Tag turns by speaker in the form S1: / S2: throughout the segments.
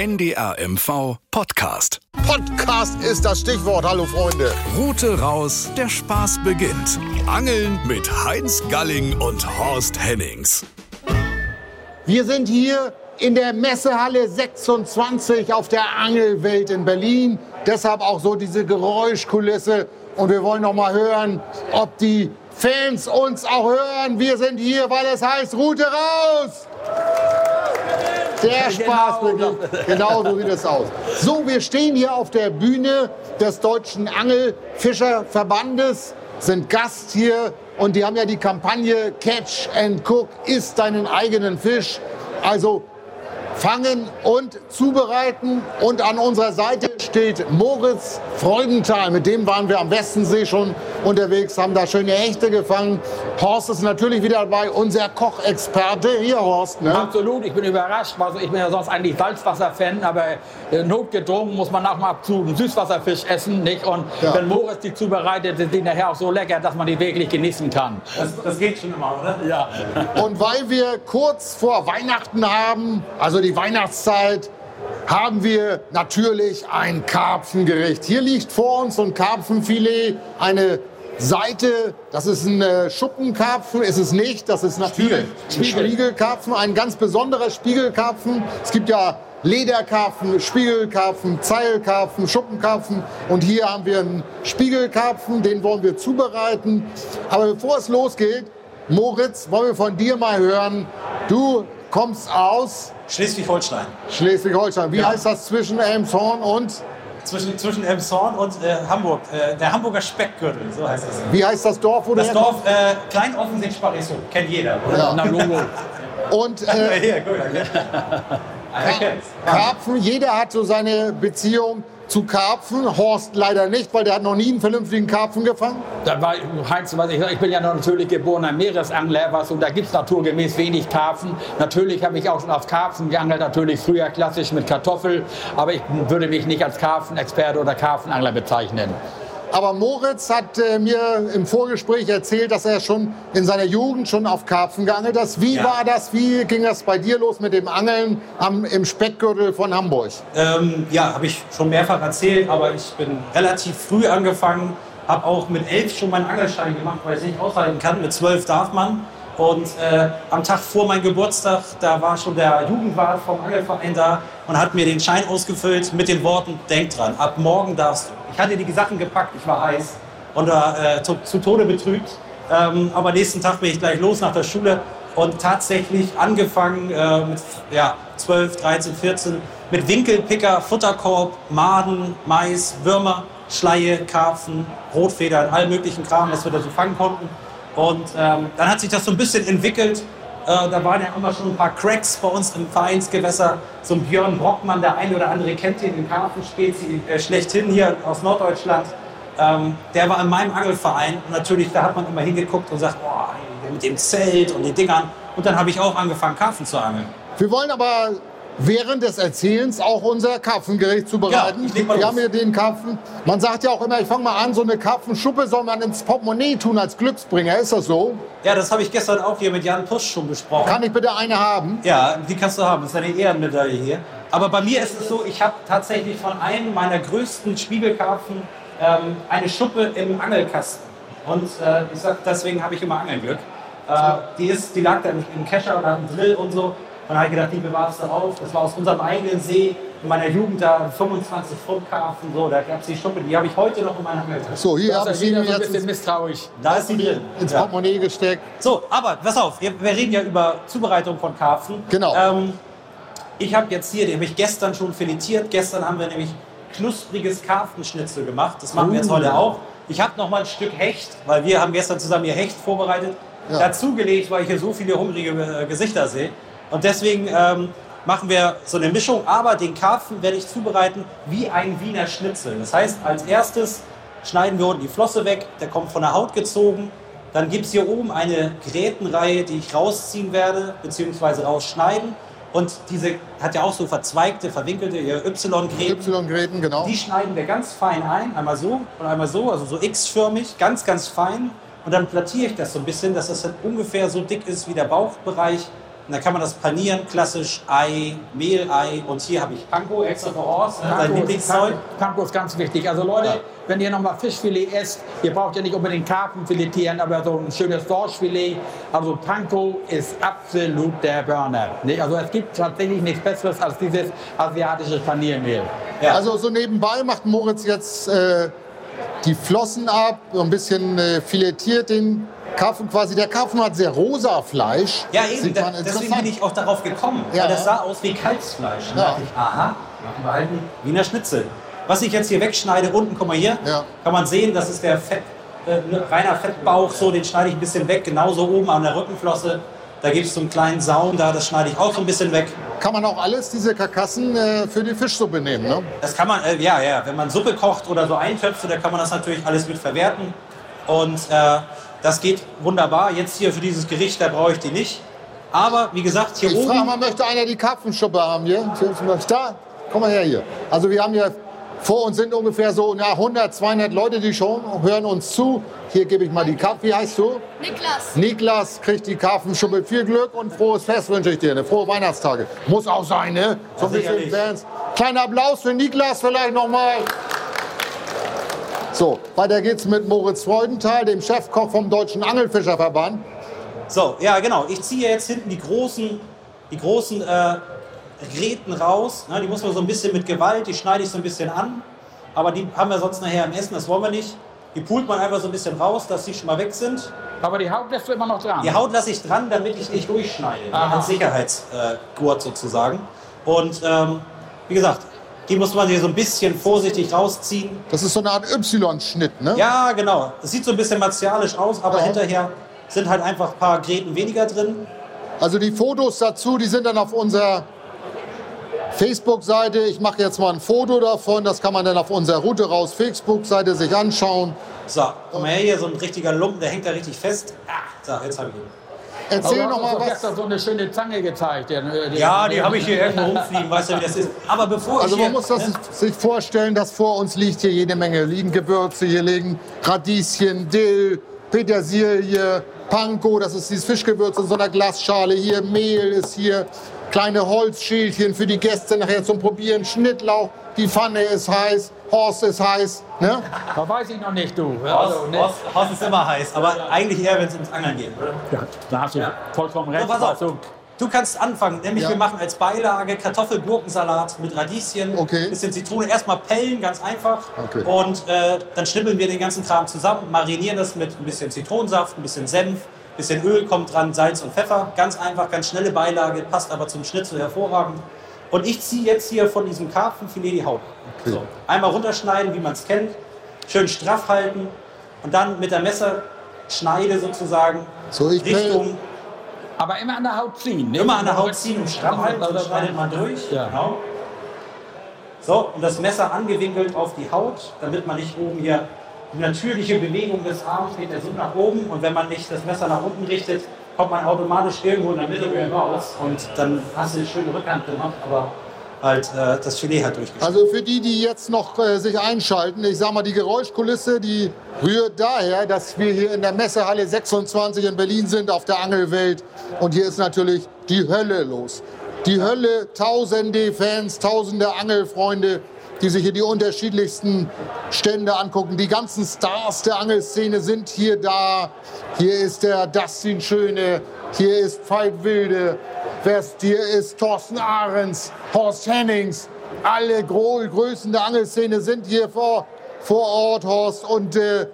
S1: NDR MV Podcast.
S2: Podcast ist das Stichwort. Hallo Freunde.
S1: Route raus, der Spaß beginnt. Angeln mit Heinz Galling und Horst Hennings.
S2: Wir sind hier in der Messehalle 26 auf der Angelwelt in Berlin. Deshalb auch so diese Geräuschkulisse. Und wir wollen noch mal hören, ob die Fans uns auch hören. Wir sind hier, weil es heißt Route raus. Der Spaß beginnt. Genau so sieht es aus. So, wir stehen hier auf der Bühne des Deutschen Angelfischerverbandes, sind Gast hier und die haben ja die Kampagne Catch and Cook, isst deinen eigenen Fisch. Also fangen und zubereiten. Und an unserer Seite steht Moritz Freudenthal. Mit dem waren wir am Westensee schon unterwegs, haben da schöne Hechte gefangen. Horst ist natürlich wieder dabei, unser Kochexperte. Hier, Horst. Ne?
S3: Absolut, ich bin überrascht. Also ich bin ja sonst eigentlich Salzwasser-Fan, aber notgedrungen muss man auch mal ab zu einem Süßwasserfisch essen. Nicht? Und
S2: Ja.
S3: wenn Moritz die zubereitet, sind die nachher auch so lecker, dass man die wirklich genießen kann.
S4: Das, das geht schon immer, oder?
S3: Ja.
S2: Und weil wir kurz vor Weihnachten haben, also die Weihnachtszeit, haben wir natürlich ein Karpfengericht. Hier liegt vor uns so ein Karpfenfilet, eine Seite, das ist ein äh, Schuppenkarpfen, ist es nicht, das ist natürlich ein Spiegelkarpfen, ein ganz besonderer Spiegelkarpfen. Es gibt ja Lederkarpfen, Spiegelkarpfen, Zeilkarpfen, Schuppenkarpfen und hier haben wir einen Spiegelkarpfen, den wollen wir zubereiten. Aber bevor es losgeht, Moritz, wollen wir von dir mal hören. Du kommst aus
S4: Schleswig-Holstein.
S2: Schleswig-Holstein. Wie
S4: Ja.
S2: heißt das zwischen Elmshorn und,
S4: Zwischen, zwischen Elmshorn und äh, Hamburg. Äh, der Hamburger Speckgürtel, so heißt es.
S2: wie heißt das Dorf, wo
S4: Das
S2: du
S4: Dorf äh, Kleinoffensee-Sparriso. Kennt jeder, oder?
S2: Ja.
S3: Na, Logo.
S2: Und äh,
S4: Hier, gut. Er kennt's.
S2: Karpfen, jeder hat so seine Beziehung zu Karpfen. Horst leider nicht, weil der hat noch nie einen vernünftigen Karpfen gefangen.
S3: Da war, Heinz, was ich, ich bin ja natürlich geborener Meeresangler, was, und da gibt es naturgemäß wenig Karpfen. Natürlich habe ich auch schon auf Karpfen geangelt, natürlich früher klassisch mit Kartoffel, aber ich würde mich nicht als Karpfenexperte oder Karpfenangler bezeichnen.
S2: Aber Moritz hat äh, mir im Vorgespräch erzählt, dass er schon in seiner Jugend schon auf Karpfen geangelt hat. Wie
S4: Ja.
S2: war das? Wie ging das bei dir los mit dem Angeln am, im Speckgürtel von Hamburg?
S4: Ähm, ja, habe ich schon mehrfach erzählt, aber ich bin relativ früh angefangen. Habe auch mit elf schon meinen Angelschein gemacht, weil ich es nicht aushalten kann. Mit zwölf darf man. Und äh, am Tag vor meinem Geburtstag, da war schon der Jugendwart vom Angelverein da und hat mir den Schein ausgefüllt mit den Worten, denk dran, ab morgen darfst du. Ich hatte die Sachen gepackt, ich war heiß und war äh, zu, zu Tode betrübt. Ähm, aber nächsten Tag bin ich gleich los nach der Schule und tatsächlich angefangen äh, mit ja, 12, 13, 14 mit Winkelpicker, Futterkorb, Maden, Mais, Würmer, Schleie, Karpfen, Rotfedern, all möglichen Kram, was wir da so fangen konnten. Und ähm, dann hat sich das so ein bisschen entwickelt. Äh, da waren ja immer schon ein paar Cracks bei uns im Vereinsgewässer. So ein Björn Brockmann, der eine oder andere kennt ihn, den Karpfenspezi äh, schlechthin hier aus Norddeutschland. Ähm, der war in meinem Angelverein und natürlich, da hat man immer hingeguckt und sagt, ey, mit dem Zelt und den Dingern. Und dann habe ich auch angefangen, Karpfen zu angeln.
S2: Wir wollen aber während des Erzählens auch unser Karpfengericht zubereiten.
S4: Ja, ich leg mal
S2: Wir haben hier den Karpfen. Man sagt ja auch immer, ich fange mal an, so eine Karpfenschuppe soll man ins Portemonnaie tun als Glücksbringer. Ist das so?
S4: Ja, das habe ich gestern auch hier mit Jan Pusch schon besprochen.
S2: Kann ich bitte eine haben?
S4: Ja, die kannst du haben. Das ist eine Ehrenmedaille hier. Aber bei mir ist es so, ich habe tatsächlich von einem meiner größten Spiegelkarpfen ähm, eine Schuppe im Angelkasten. Und äh, ich sag, deswegen habe ich immer Angelglück. Äh, die, ist, die lag da im im Kescher oder im Drill und so. Und dann habe ich gedacht, die bewahrst du auf. Das war aus unserem eigenen See in meiner Jugend da 25 Pfund Karpfen. So, da gab es die Schuppe, die habe ich heute noch in meiner Angeltasche.
S2: So, hier
S3: Das
S2: habe
S3: ist
S2: ich
S3: wieder
S2: ihn
S3: so ein
S2: jetzt
S3: bisschen misstrauisch.
S4: Da ist sie drin.
S2: ins
S4: Ja.
S2: Portemonnaie gesteckt.
S4: So, aber pass auf, wir, wir reden ja über Zubereitung von Karpfen.
S2: Genau.
S4: Ähm, ich habe jetzt hier, den habe ich gestern schon filetiert. Gestern haben wir nämlich knuspriges Karpfenschnitzel gemacht. Das machen wir jetzt
S2: Uh.
S4: heute auch. Ich habe noch mal ein Stück Hecht, weil wir haben gestern zusammen hier Hecht vorbereitet.
S2: Ja.
S4: Dazugelegt, weil ich hier so viele hungrige äh, Gesichter sehe. Und deswegen ähm, machen wir so eine Mischung. Aber den Karpfen werde ich zubereiten wie ein Wiener Schnitzel. Das heißt, als erstes schneiden wir unten die Flosse weg. Der kommt von der Haut gezogen. Dann gibt es hier oben eine Grätenreihe, die ich rausziehen werde, beziehungsweise rausschneiden. Und diese hat ja auch so verzweigte, verwinkelte Y-Gräten.
S2: Y-Gräten, genau.
S4: Die schneiden wir ganz fein ein, einmal so und einmal so, also so X-förmig, ganz, ganz fein. Und dann plattiere ich das so ein bisschen, dass das dann ungefähr so dick ist wie der Bauchbereich Und dann kann man das panieren, klassisch Ei, Mehlei und hier habe ich Panko extra ne, sein
S3: Panko ist,
S4: Lieblingszeug.
S3: Panko ist ganz wichtig. Also Leute,
S4: Ja.
S3: wenn ihr nochmal Fischfilet esst, ihr braucht ja nicht unbedingt Karpfen filetieren, aber so ein schönes Dorschfilet. Also Panko ist absolut der Burner. Nicht? Also es gibt tatsächlich nichts Besseres als dieses asiatische Paniermehl.
S4: Ja.
S2: Also so nebenbei macht Moritz jetzt äh, die Flossen ab, so ein bisschen äh, filetiert den Karpfen quasi. Der Karpfen hat sehr rosa Fleisch.
S4: Ja, eben, da, deswegen bin ich auch darauf gekommen,
S2: Ja.
S4: weil das sah aus wie Kalbsfleisch. Und
S2: Ja.
S4: dachte ich, aha, machen wir halt Wiener Schnitzel. Was ich jetzt hier wegschneide, unten, guck mal hier,
S2: Ja.
S4: kann man sehen, das ist der Fett, äh, ne, reiner Fettbauch, so, den schneide ich ein bisschen weg, genauso oben an der Rückenflosse. Da gibt es so einen kleinen Saum da, das schneide ich auch so ein bisschen weg.
S2: Kann man auch alles, diese Karkassen, äh, für die Fischsuppe nehmen, ne?
S4: Das kann man, äh, ja, ja, wenn man Suppe kocht oder so Eintöpfe, da kann man das natürlich alles mit verwerten. Und äh, das geht wunderbar. Jetzt hier für dieses Gericht, da brauche ich die nicht. Aber wie gesagt, hier
S2: Ich
S4: oben.
S2: frage mal, möchte einer die Karpfenschuppe haben hier? Da, komm mal her hier. Also wir haben hier, vor uns sind ungefähr so na, 100, 200 Leute, die schon hören uns zu. Hier gebe ich mal die Karpfen. Wie heißt du?
S5: Niklas.
S2: Niklas kriegt die Karpfenschuppe. Viel Glück und frohes Fest wünsche ich dir. Eine frohe Weihnachtstage. Muss auch sein, ne? So ein bisschen. Fans. Kleiner Applaus für Niklas vielleicht nochmal. So, weiter geht's mit Moritz Freudenthal, dem Chefkoch vom Deutschen Angelfischerverband.
S4: So, ja genau. Ich ziehe jetzt hinten die großen, die großen äh, Gräten raus. Ne, die muss man so ein bisschen mit Gewalt, die schneide ich so ein bisschen an. Aber die haben wir sonst nachher im Essen, das wollen wir nicht. Die pult man einfach so ein bisschen raus, dass die schon mal weg sind.
S3: Aber die Haut lässt du immer noch dran.
S4: Die Haut lasse ich dran, damit ich nicht durchschneide.
S3: Aha.
S4: Als Sicherheitsgurt sozusagen. Und ähm, wie gesagt, die muss man hier so ein bisschen vorsichtig rausziehen.
S2: Das ist so eine Art Y-Schnitt, ne?
S4: Ja, genau. Es sieht so ein bisschen martialisch aus, aber
S2: Ja.
S4: hinterher sind halt einfach ein paar Gräten weniger drin.
S2: Also die Fotos dazu, die sind dann auf unserer Facebook-Seite. Ich mache jetzt mal ein Foto davon. Das kann man dann auf unserer Route raus Facebook-Seite sich anschauen.
S4: So, komm mal her, hier so ein richtiger Lumpen, der hängt da richtig fest. Ah, so, jetzt habe ich ihn.
S2: Erzähl noch
S3: du
S2: mal
S3: hast
S2: was.
S3: gestern so eine schöne Zange gezeigt. den-
S4: Ja, die habe ich hier irgendwo rumfliegen, weißt du, wie das ist. Aber bevor
S2: Also man muss das
S4: ne,
S2: sich vorstellen, dass vor uns liegt hier jede Menge. Liegen Gewürze, hier liegen Radieschen, Dill, Petersilie, Panko, das ist dieses Fischgewürz in so einer Glasschale. Hier Mehl ist hier, kleine Holzschälchen für die Gäste nachher zum Probieren. Schnittlauch, die Pfanne ist heiß, Horst ist heiß. Ne?
S3: Da weiß ich noch nicht, du.
S4: Horst,
S3: Also, ne?
S4: Horst, Horst ist immer heiß, aber eigentlich eher, wenn es ums Angeln geht. Oder?
S3: Ja, da hast du vollkommen
S4: So,
S3: recht.
S4: pass auf. Du kannst anfangen, nämlich
S2: Ja.
S4: wir machen als Beilage Kartoffel-Gurkensalat mit Radieschen,
S2: Okay.
S4: bisschen Zitrone. Erstmal pellen, ganz einfach.
S2: Okay.
S4: Und äh, dann schnippeln wir den ganzen Kram zusammen, marinieren das mit ein bisschen Zitronensaft, ein bisschen Senf, bisschen Öl kommt dran, Salz und Pfeffer. Ganz einfach, ganz schnelle Beilage, passt aber zum Schnitzel hervorragend. Und ich ziehe jetzt hier von diesem Karpfenfilet die Haut.
S2: Okay.
S4: So, einmal runterschneiden, wie man es kennt, schön straff halten und dann mit der Messerschneide sozusagen
S2: So,
S4: Richtung
S3: aber immer an der Haut ziehen. Ne?
S4: Immer an der Haut ziehen und stramm halten,
S3: Also,
S4: dann schneidet man durch.
S3: Ja.
S4: Genau. So, und das Messer angewinkelt auf die Haut, damit man nicht oben hier natürliche Bewegung des Arms geht der so nach oben und wenn man nicht das Messer nach unten richtet, kommt man automatisch irgendwo in der Mitte raus und dann hast du eine schöne Rückhand gemacht, aber halt äh, das Filet halt durchgeschnitten.
S2: Also für die, die jetzt noch äh, sich einschalten, ich sag mal, die Geräuschkulisse, die rührt daher, dass wir hier in der Messehalle 26 in Berlin sind, auf der Angelwelt. Und hier ist natürlich die Hölle los. Die Hölle, tausende Fans, tausende Angelfreunde, die sich hier die unterschiedlichsten Stände angucken. Die ganzen Stars der Angelszene sind hier da. Hier ist der Dustin Schöne, hier ist Veit Wilde, West, hier ist Thorsten Ahrens, Horst Hennings. Alle Größen der Angelszene sind hier vor, vor Ort, Horst. Und äh,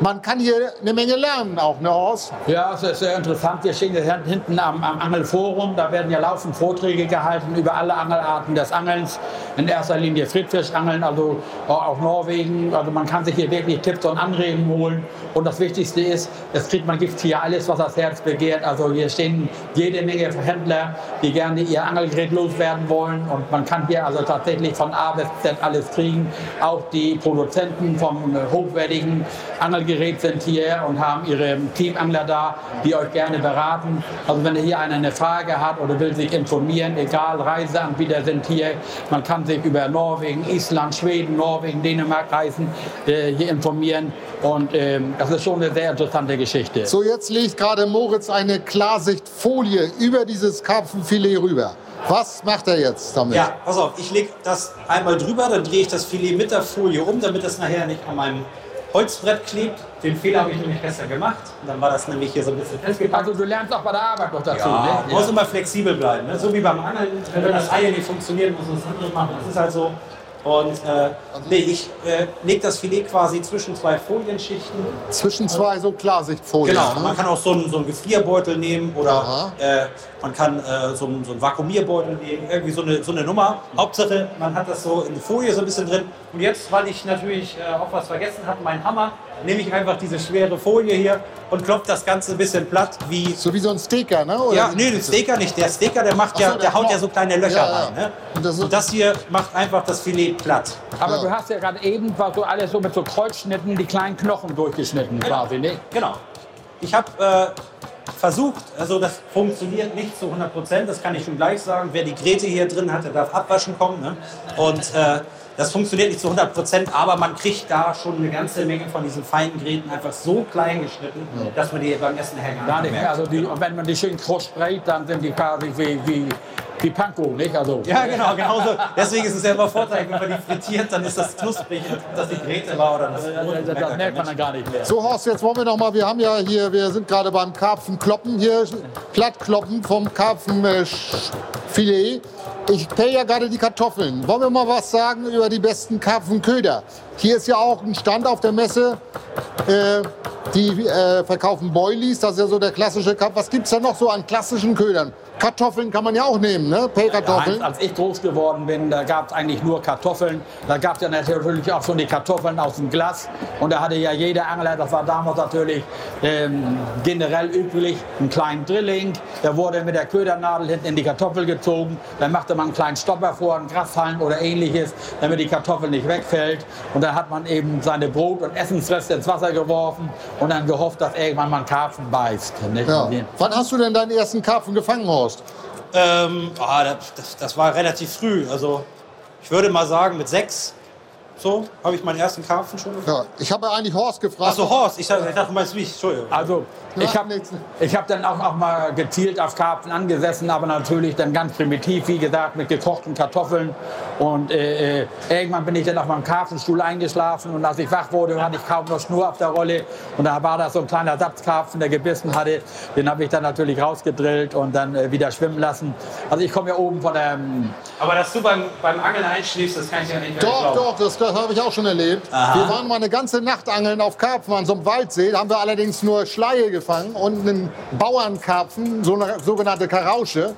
S2: man kann hier eine Menge lernen auch, ne Horst?
S3: Ja, es ist sehr interessant. Wir stehen hier hinten am, am Angelforum. Da werden ja laufend Vorträge gehalten über alle Angelarten des Angelns. In erster Linie Friedfischangeln, also auch Norwegen. Also man kann sich hier wirklich Tipps und Anregungen holen. Und das Wichtigste ist, es kriegt, man gibt hier alles, was das Herz begehrt. Also hier stehen jede Menge Händler, die gerne ihr Angelgerät loswerden wollen. Und man kann hier also tatsächlich von A bis Z alles kriegen. Auch die Produzenten vom hochwertigen Angelgerät sind hier und haben ihre Teamangler da, die euch gerne beraten. Also wenn hier einer eine Frage hat oder will sich informieren, egal, Reiseanbieter sind hier. Man kann sich über Norwegen, Island, Schweden, Norwegen, Dänemark reisen, äh, hier informieren. Und ähm, das ist schon eine sehr interessante Geschichte.
S2: So, jetzt legt gerade Moritz eine Klarsichtfolie über dieses Karpfenfilet rüber. Was macht er jetzt damit?
S4: Ja, pass auf, ich lege das einmal drüber, dann drehe ich das Filet mit der Folie um, damit es nachher nicht an meinem Holzbrett klebt. Den Fehler habe ich nämlich gestern gemacht. Und dann war das nämlich hier so ein bisschen festgepackt.
S3: Also du lernst auch bei der Arbeit noch dazu.
S4: Ja,
S3: ne?
S4: muss immer flexibel bleiben. Ne? So wie beim Angeln, wenn das Ei nicht funktioniert, muss man das andere machen. Das ist halt so. Und äh, nee, ich äh, lege das Filet quasi zwischen zwei Folienschichten.
S2: Zwischen zwei so Klarsichtfolien.
S4: Genau,
S2: ne?
S4: man kann auch so einen, so einen Gefrierbeutel nehmen oder äh, man kann äh, so, einen, so einen Vakuumierbeutel nehmen, irgendwie so eine, so eine Nummer. Hauptsache, man hat das so in der Folie so ein bisschen drin. Und jetzt, weil ich natürlich äh, auch was vergessen habe, meinen Hammer, nehme ich einfach diese schwere Folie hier und klopfe das Ganze ein bisschen platt wie
S2: So wie so ein Steaker, ne? Oder
S4: ja, nee, den Steaker nicht. Der Steaker, der macht ja,
S2: so, der
S4: der haut ja so kleine Löcher
S2: Ja,
S4: rein. Ne?
S2: Und das
S4: Und das hier macht einfach das Filet platt.
S3: Aber
S2: Ja.
S3: du hast ja gerade eben, war so alles so mit so Kreuzschnitten, die kleinen Knochen durchgeschnitten quasi, ne?
S4: Genau. Ich habe äh, versucht, also das funktioniert nicht zu 100 Prozent, das kann ich schon gleich sagen. Wer die Gräte hier drin hat, der darf abwaschen kommen. Ne? Und äh, das funktioniert nicht zu 100 Prozent, aber man kriegt da schon eine ganze Menge von diesen feinen Gräten einfach so klein geschnitten, dass man die beim Essen
S3: Gar nicht mehr.
S4: merkt.
S3: Also die, und wenn man die schön kross sprayt, dann sind die quasi wie, wie, wie Panko, nicht? Also,
S4: Ja, genau, genauso. Deswegen ist es ja immer Vorteil, wenn man die frittiert, dann ist das knusprig, ob das die Gräte war oder das Brot.
S3: das, das merkt man dann gar nicht mehr.
S2: So Horst, jetzt wollen wir noch mal, wir haben ja hier, wir sind gerade beim Karpfenkloppen hier, Plattkloppen vom Karpfenfilet. Ich pell ja gerade die Kartoffeln. Wollen wir mal was sagen über die besten Karpfenköder? Hier ist ja auch ein Stand auf der Messe. Äh, die äh, verkaufen Boilies, das ist ja so der klassische Karpfen. Was gibt es da noch so an klassischen Ködern? Kartoffeln kann man ja auch nehmen, ne? Pellkartoffeln.
S3: Ja, als ich groß geworden bin, da gab es eigentlich nur Kartoffeln. Da gab es ja natürlich auch schon die Kartoffeln aus dem Glas. Und da hatte ja jeder Angler, das war damals natürlich ähm, generell üblich, einen kleinen Drilling. Der wurde mit der Ködernadel hinten in die Kartoffel gezogen. Dann machte man einen kleinen Stopper vor, einen Grashalm oder ähnliches, damit die Kartoffel nicht wegfällt. Und dann hat man eben seine Brot- und Essensreste ins Wasser geworfen und dann gehofft, dass irgendwann mal ein Karpfen beißt.
S2: Ja. Wann hast du denn deinen ersten Karpfen gefangen, Horst?
S4: Ähm, ah, das, das war relativ früh. Also ich würde mal sagen, mit sechs so habe ich meinen ersten Karpfen schon.
S2: Ja, ich habe eigentlich Horst gefragt.
S4: Achso, Horst, ich dachte, ich dachte, du meinst mich. Entschuldigung.
S3: Also ich
S2: Ja,
S3: habe
S2: nichts.
S3: ich hab dann auch, auch mal gezielt auf Karpfen angesessen, aber natürlich dann ganz primitiv, wie gesagt, mit gekochten Kartoffeln. Und äh, äh, irgendwann bin ich dann auf meinem Karpfenstuhl eingeschlafen und als ich wach wurde, hatte ich kaum noch Schnur auf der Rolle. Und da war da so ein kleiner Satzkarpfen, der gebissen hatte. Den habe ich dann natürlich rausgedrillt und dann äh, wieder schwimmen lassen. Also ich komme ja oben von der... ähm,
S4: Aber dass du beim, beim Angeln einschläfst, das kann ich ja nicht mehr
S2: Doch,
S4: glauben.
S2: doch, das, das habe ich auch schon erlebt. Wir waren mal eine ganze Nacht angeln auf Karpfen an so einem Waldsee. Da haben wir allerdings nur Schleie gefangen und einen Bauernkarpfen, so eine sogenannte Karausche.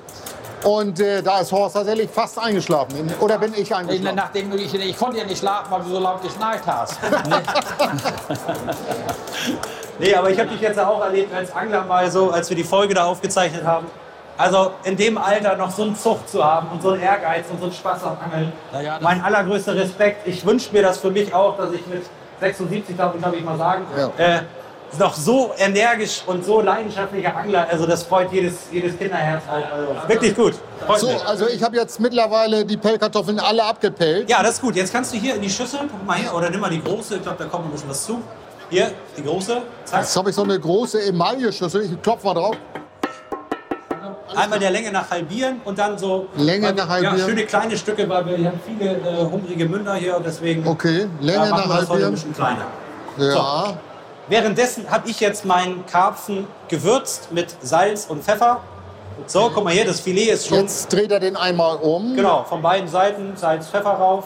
S2: Und äh, da ist Horst tatsächlich fast eingeschlafen. In- Oder bin ich eingeschlafen?
S3: Nachdem ich, ich konnte ja nicht schlafen, weil du so laut geschnarcht hast.
S4: Nee, aber ich habe dich jetzt auch erlebt als Angler mal so, als wir die Folge da aufgezeichnet haben. Also in dem Alter noch so einen Zucht zu haben und so einen Ehrgeiz und so einen Spaß am Angeln.
S3: Ja,
S4: mein allergrößter Respekt. Ich wünsche mir das für mich auch, dass ich mit 76, darf ich mal sagen,
S2: Ja.
S4: äh, noch so energisch und so leidenschaftlicher Angler. Also das freut jedes, jedes Kinderherz auch. Also wirklich gut. Freut
S2: So,
S4: mich.
S2: also ich habe jetzt mittlerweile die Pellkartoffeln alle abgepellt.
S4: Ja, das ist gut. Jetzt kannst du hier in die Schüssel, guck mal hier, oder nimm mal die große. Ich glaube, da kommt ein bisschen was zu. Hier, die große. Zack.
S2: Jetzt habe ich so eine große Emaille-Schüssel. Ich klopfe mal drauf.
S4: Einmal der Länge nach halbieren und dann so.
S2: Länge nach halbieren.
S4: Ja, schöne kleine Stücke, weil wir haben viele äh, hungrige Münder hier und deswegen.
S2: Okay, Länge
S4: da machen
S2: nach
S4: wir das heute ein
S2: halbieren.
S4: bisschen kleiner.
S2: Ja,
S4: Währenddessen habe ich jetzt meinen Karpfen gewürzt mit Salz und Pfeffer. So, guck mal hier, das Filet ist schon.
S2: jetzt dreht er den einmal um.
S4: Genau, von beiden Seiten Salz, Pfeffer rauf.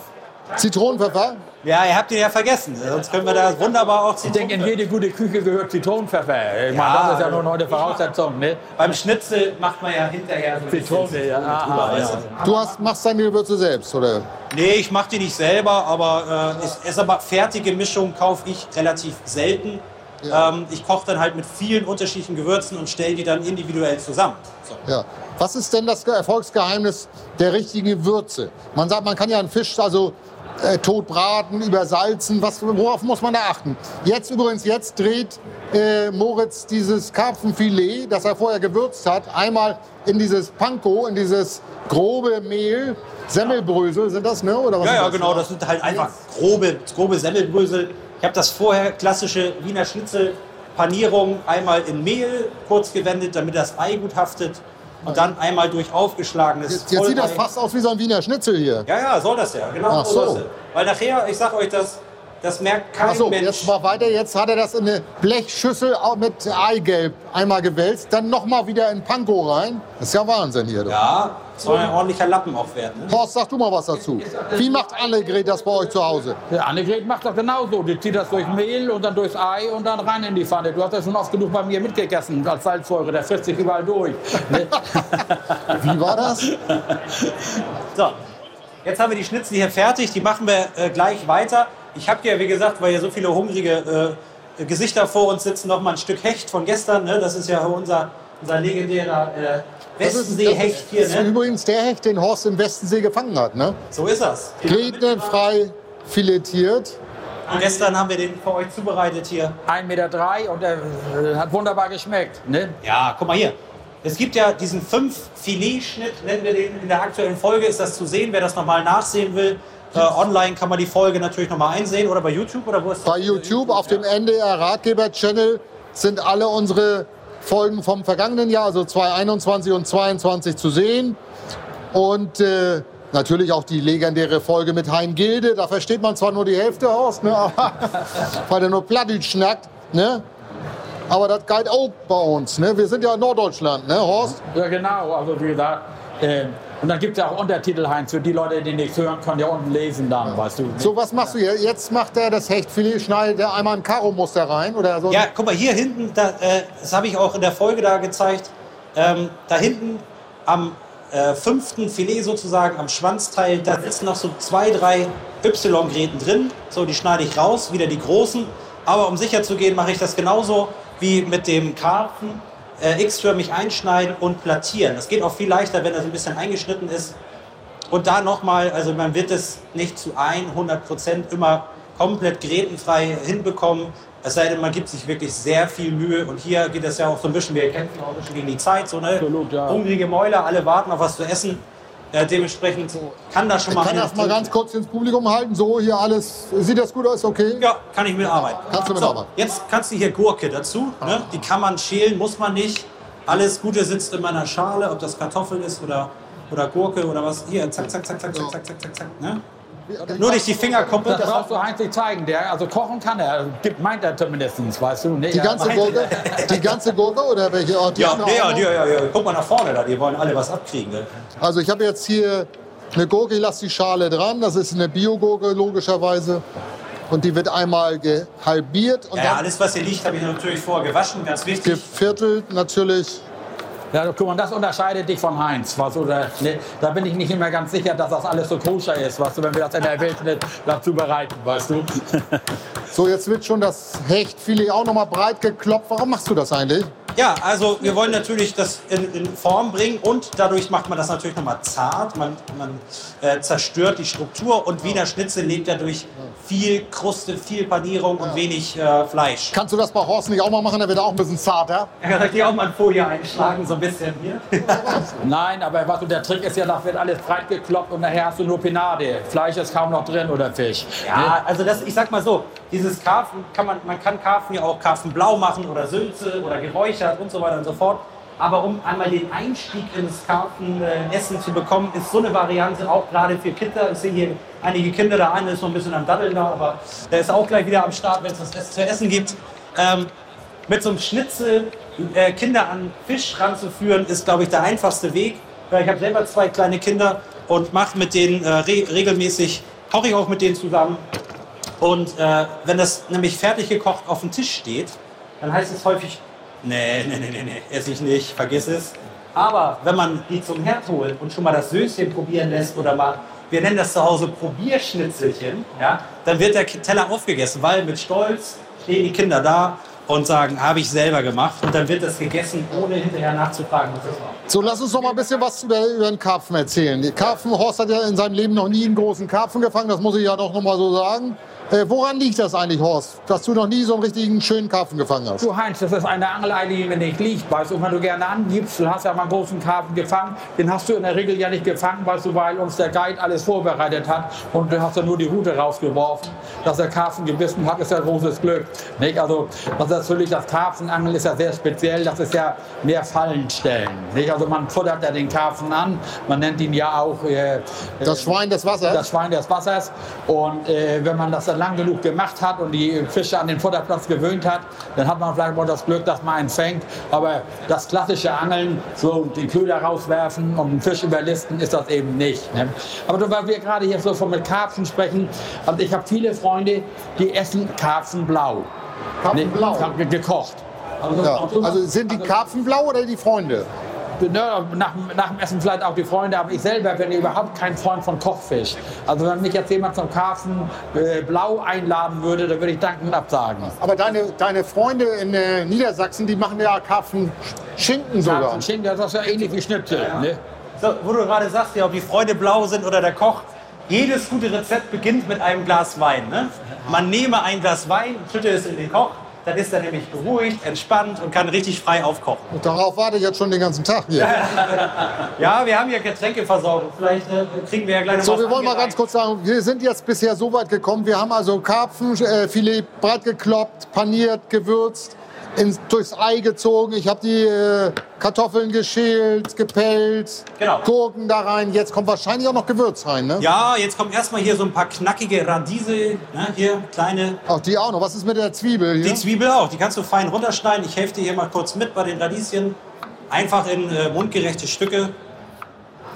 S2: Zitronenpfeffer.
S4: Ja, ihr habt ihn ja vergessen. Sonst können wir da wunderbar auch
S3: Ich denke, in jede gute Küche gehört Zitronenpfeffer. Ich meine,
S4: Ja,
S3: das ist ja nur eine Voraussetzung. Ne?
S4: Beim Schnitzel macht man ja hinterher so
S3: Zitrone, ja. Aha,
S4: weißt
S3: ja.
S4: du?
S2: Hast, machst deine Gewürze selbst, oder?
S4: Nee, ich mache die nicht selber, aber äh, ist, ist aber fertige Mischung kaufe ich relativ selten. Ähm, ich koche dann halt mit vielen unterschiedlichen Gewürzen und stelle die dann individuell zusammen. So.
S2: Ja. Was ist denn das Erfolgsgeheimnis der richtigen Würze? Man sagt, man kann ja einen Fisch also äh, totbraten, übersalzen. Was, worauf muss man da achten? Jetzt übrigens, jetzt dreht äh, Moritz dieses Karpfenfilet, das er vorher gewürzt hat, einmal in dieses Panko, in dieses grobe Mehl. Semmelbrösel sind das, ne? Oder was
S4: Ja, ja,
S2: das?
S4: genau. Das sind halt einfach grobe, grobe Semmelbrösel. Ich habe das vorher klassische Wiener Schnitzel Panierung einmal in Mehl kurz gewendet, damit das Ei gut haftet. Und dann einmal durch aufgeschlagenes
S2: Jetzt, jetzt sieht das fast aus wie so ein Wiener Schnitzel hier.
S4: Ja, ja, soll das ja. Genau
S2: Ach
S4: so. Weil nachher, ich sag euch das, das merkt kein
S2: Achso,
S4: Mensch.
S2: jetzt mal weiter. Jetzt hat er das in eine Blechschüssel mit Eigelb einmal gewälzt, dann nochmal wieder in Panko rein. Das ist ja Wahnsinn hier. Du.
S4: ja, soll ein ordentlicher Lappen auch werden. Ne?
S2: Horst, sag du mal was dazu. Wie macht Annegret das bei euch zu Hause?
S3: Der Annegret macht das genauso. Die zieht das durch Mehl und dann durchs Ei und dann rein in die Pfanne. Du hast das schon oft genug bei mir mitgegessen als Salzsäure. Der frisst sich überall durch. Ne?
S2: Wie war das?
S4: So, jetzt haben wir die Schnitzel hier fertig. Die machen wir äh, gleich weiter. Ich habe ja, wie gesagt, weil hier so viele hungrige äh, Gesichter vor uns sitzen, noch mal ein Stück Hecht von gestern. Ne? Das ist ja unser, unser legendärer äh, Westensee-Hecht hier.
S2: Das ist
S4: Ne?
S2: übrigens der Hecht, den Horst im Westensee gefangen hat. Ne?
S4: So ist das.
S2: Grätenfrei filetiert.
S4: Und gestern haben wir den für euch zubereitet hier.
S3: 1,3 Meter drei und der äh, hat wunderbar geschmeckt. Ne?
S4: Ja, guck mal hier. Es gibt ja diesen fünf Filetschnitt, nennen wir den in der aktuellen Folge, ist das zu sehen, wer das nochmal nachsehen will. Äh, online kann man die Folge natürlich nochmal einsehen oder bei YouTube oder wo ist das?
S2: Bei YouTube auf dem NDR Ratgeber-Channel sind alle unsere Folgen vom vergangenen Jahr, also 2021 und 2022 zu sehen. Und äh, natürlich auch die legendäre Folge mit Hein Gilde. Da versteht man zwar nur die Hälfte aus, ne, aber, weil er nur Plattdeutsch schnackt. Ne? Aber das galt auch bei uns. Ne? Wir sind ja in Norddeutschland, ne, Horst?
S3: Ja, genau. Also, wie gesagt. Äh, und dann gibt es ja auch Untertitel, Heinz, für die Leute, die nichts hören können, ja unten lesen dann, weißt du.
S2: So, was machst du hier? Jetzt macht er das Hechtfilet, schneidet er einmal ein Karo-Muster rein oder so?
S4: Ja, guck mal, hier hinten, da, äh, das habe ich auch in der Folge da gezeigt, ähm, da hinten am äh, fünften Filet sozusagen, am Schwanzteil, da sitzen noch so zwei, drei Y-Gräten drin. So, die schneide ich raus, wieder die großen. Aber um sicher zu gehen, mache ich das genauso wie mit dem Karpfen. Äh, X-förmig einschneiden und plattieren. Das geht auch viel leichter, wenn das ein bisschen eingeschnitten ist. Und da nochmal, also man wird es nicht zu 100 Prozent immer komplett grätenfrei hinbekommen. Es sei denn, man gibt sich wirklich sehr viel Mühe. Und hier geht es ja auch so ein bisschen, wir kämpfen auch ein bisschen gegen die Zeit. So, ne?
S3: Absolut, ja.
S4: Hungrige Mäuler, alle warten auf was zu essen. Äh, dementsprechend kann das schon
S2: Ich
S4: mal...
S2: kann das mal ganz kurz ins Publikum halten. So, hier alles. Sieht das gut aus? Okay.
S4: Ja, kann ich mitarbeiten.
S2: Kannst du mitarbeiten.
S4: Jetzt kannst du hier Gurke dazu. Ne? Die kann man schälen, muss man nicht. Alles Gute sitzt in meiner Schale, ob das Kartoffel ist oder, oder Gurke oder was. Hier, zack, zack, zack, zack, zack, zack, zack, zack, zack. Ne? Nur nicht die Finger komplett.
S3: Das brauchst du Heinz nicht zeigen. Der, also kochen kann er. Gibt, meint er zumindest, weißt du. Ne?
S2: Die ganze Gurke? Die ganze Gurke oder welche? Oh,
S4: Ja, ja, ja, ja, ja. Guck mal nach vorne da, die wollen alle was abkriegen. Ne?
S2: Also ich habe jetzt hier eine Gurke, ich lasse die Schale dran. Das ist eine Biogurke logischerweise. Und die wird einmal gehalbiert und
S4: Ja, ja,
S2: dann
S4: alles was hier liegt, habe ich natürlich vorher gewaschen, ganz wichtig.
S2: geviertelt natürlich.
S3: Ja, guck mal, das unterscheidet dich von Heinz. Du, da, ne, da bin ich nicht immer ganz sicher, dass das alles so koscher ist, du, wenn wir das in der Wildnis dazu bereiten, weißt du.
S2: So, jetzt wird schon das Hechtfilet auch noch mal breit geklopft. Warum machst du das eigentlich?
S4: Ja, also wir wollen natürlich das in, in Form bringen und dadurch macht man das natürlich nochmal zart. Man, man äh, zerstört die Struktur und Wiener Schnitzel lebt ja durch viel Kruste, viel Panierung und wenig äh, Fleisch.
S2: Kannst du das bei Horst nicht auch mal machen? Der wird auch ein bisschen zarter.
S4: Ja, kann ich dir auch mal eine Folie einschlagen, so ein bisschen hier.
S3: Nein, aber was der Trick ist ja, da wird alles breit gekloppt und nachher hast du nur Pinade. Fleisch ist kaum noch drin oder Fisch.
S4: Ja, also das, ich sag mal so, dieses Karpfen kann man, man kann Karpfen ja auch Karpfenblau machen oder Sülze oder geräuchert und so weiter und so fort. Aber um einmal den Einstieg ins Karpfenessen zu bekommen, ist so eine Variante auch gerade für Kinder. Ich sehe hier einige Kinder, der eine ist noch ein bisschen am Daddeln da, aber der ist auch gleich wieder am Start, wenn es was zu essen gibt. Ähm, mit so einem Schnitzel äh, Kinder an Fisch ranzuführen, ist, glaube ich, der einfachste Weg. Ich habe selber zwei kleine Kinder und mache mit denen äh, re regelmäßig, koche ich auch mit denen zusammen. Und äh, wenn das nämlich fertig gekocht auf dem Tisch steht, dann heißt es häufig, nee, nee, nee, nee, nee, esse ich nicht, vergiss es. Aber wenn man die zum Herd holt und schon mal das Söschen probieren lässt oder mal, wir nennen das zu Hause Probierschnitzelchen, ja, dann wird der Teller aufgegessen, weil mit Stolz stehen die Kinder da und sagen, habe ich selber gemacht. Und dann wird das gegessen, ohne hinterher nachzufragen, was das war.
S2: So, lass uns noch mal ein bisschen was über, über den Karpfen erzählen. Karpfen, Horst hat ja in seinem Leben noch nie einen großen Karpfen gefangen, das muss ich ja doch noch mal so sagen. Äh, woran liegt das eigentlich, Horst, dass du noch nie so einen richtigen schönen Karpfen gefangen hast?
S3: Du Heinz, das ist eine Angelei, die mir nicht liegt, weißt du, und wenn du gerne angibst, du hast ja mal einen großen Karpfen gefangen, den hast du in der Regel ja nicht gefangen, weißt du, weil uns der Guide alles vorbereitet hat und du hast ja nur die Route rausgeworfen. Dass der Karpfen gebissen hat, ist ja großes Glück. Nicht? Also das ist natürlich, das Karpfenangeln ist ja sehr speziell, das ist ja mehr Fallenstellen. Nicht? Also man futtert ja den Karpfen an, man nennt ihn ja auch äh,
S2: Das Schwein des Wassers?
S3: das Schwein des Wassers. Und äh, wenn man das dann lang genug gemacht hat und die Fische an den Futterplatz gewöhnt hat, dann hat man vielleicht mal das Glück, dass man einen fängt. Aber das klassische Angeln, so die Köder rauswerfen und einen Fisch überlisten, ist das eben nicht. Ne? Aber weil wir gerade hier so von mit Karpfen sprechen, also ich habe viele Freunde, die essen Karpfen blau.
S2: Karpfenblau?
S3: Ne, gekocht. Also,
S2: Ja. Also sind die Karpfen blau oder die Freunde?
S3: Nach, nach dem Essen vielleicht auch die Freunde, aber ich selber bin überhaupt kein Freund von Kochfisch. Also wenn mich jetzt jemand zum Karpfen äh, blau einladen würde, dann würde ich dankend absagen.
S2: Aber deine, deine Freunde in äh, Niedersachsen, die machen ja Karpfen Schinken sogar.
S3: Karpfen Schinken, das ist ja ähnlich wie Schnitzel. Ne?
S4: So, wo du gerade sagst, ja, ob die Freunde blau sind oder der Koch. Jedes gute Rezept beginnt mit einem Glas Wein. Ne? Man nehme ein Glas Wein, schütte es in den Koch, dann ist er nämlich beruhigt, entspannt und kann richtig frei aufkochen.
S2: Und darauf warte ich jetzt schon den ganzen Tag hier.
S4: Ja, wir haben hier Getränkeversorgung. Vielleicht äh, kriegen wir ja gleich noch
S2: So, wir wollen mal ganz kurz sagen, wir sind jetzt bisher so weit gekommen. Wir haben also Karpfenfilet breit gekloppt, paniert, gewürzt, ins, durchs Ei gezogen. Ich habe die äh, Kartoffeln geschält, gepellt,
S4: Genau.
S2: Gurken da rein. Jetzt kommt wahrscheinlich auch noch Gewürz rein, ne?
S4: Ja, jetzt kommt erstmal hier so ein paar knackige Radiesel. Ne? Hier, kleine.
S2: Auch die auch noch. Was ist mit der Zwiebel hier?
S4: Die Zwiebel auch, die kannst du fein runterschneiden. Ich helfe dir hier mal kurz mit bei den Radieschen. Einfach in äh, mundgerechte Stücke.